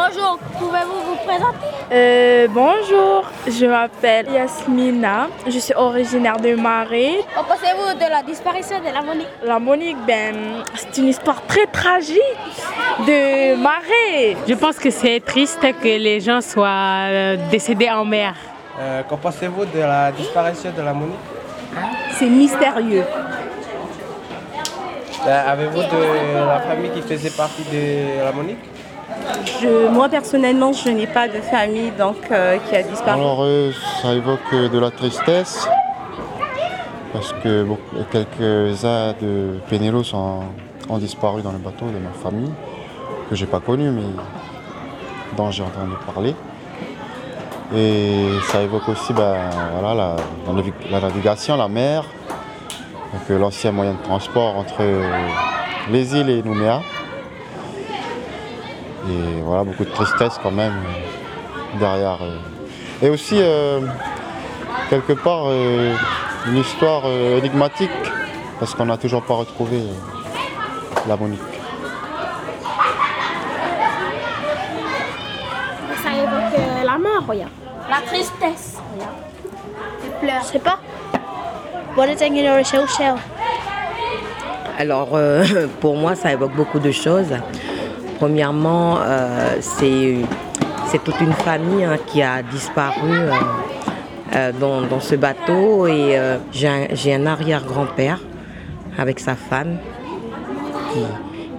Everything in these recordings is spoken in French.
Bonjour, pouvez-vous vous présenter? Euh, bonjour, je m'appelle Yasmina, je suis originaire de Marais. Qu'en pensez-vous de la disparition de la Monique? La Monique, ben, c'est une histoire très tragique de Marais. Je pense que c'est triste que les gens soient euh, décédés en mer. Euh, Qu'en pensez-vous de la disparition de la Monique? C'est mystérieux. Euh, Avez-vous de la famille qui faisait partie de la Monique? Moi personnellement, je n'ai pas de famille donc euh, qui a disparu. Alors euh, ça évoque euh, de la tristesse parce que quelques-uns de Pénélos ont, disparu dans le bateau de ma famille que j'ai pas connu mais dont j'ai entendu parler. Et ça évoque aussi ben, voilà, la, la navi- la navigation, la mer, l'ancien moyen de transport entre les îles et Nouméa. Et voilà, beaucoup de tristesse quand même euh, derrière. euh. Et aussi, euh, quelque part, euh, une histoire euh, énigmatique, parce qu'on n'a toujours pas retrouvé la Monique. Ça évoque euh, la mort, regarde. La tristesse, regarde. Les pleurs. Je sais pas. Alors, euh, pour moi, ça évoque beaucoup de choses. Premièrement, euh, c'est toute une famille hein, qui a disparu euh, euh, dans, dans ce bateau. Et j'ai un, arrière-grand-père avec sa femme qui,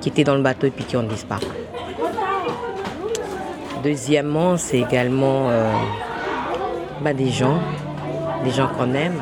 qui était dans le bateau et puis qui ont disparu. Deuxièmement, c'est également bah, des gens, des gens qu'on aime.